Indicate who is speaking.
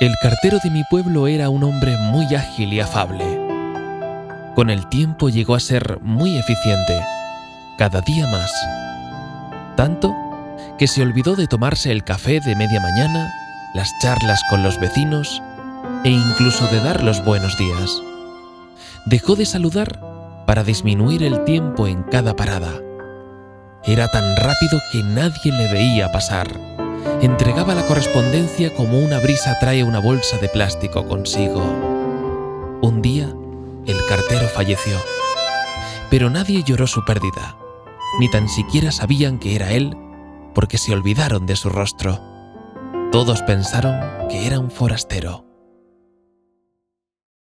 Speaker 1: El cartero de mi pueblo era un hombre muy ágil y afable. Con el tiempo llegó a ser muy eficiente, cada día más. Tanto que se olvidó de tomarse el café de media mañana, las charlas con los vecinos e incluso de dar los buenos días. Dejó de saludar para disminuir el tiempo en cada parada. Era tan rápido que nadie le veía pasar entregaba la correspondencia como una brisa trae una bolsa de plástico consigo. Un día, el cartero falleció, pero nadie lloró su pérdida, ni tan siquiera sabían que era él porque se olvidaron de su rostro. Todos pensaron que era un forastero.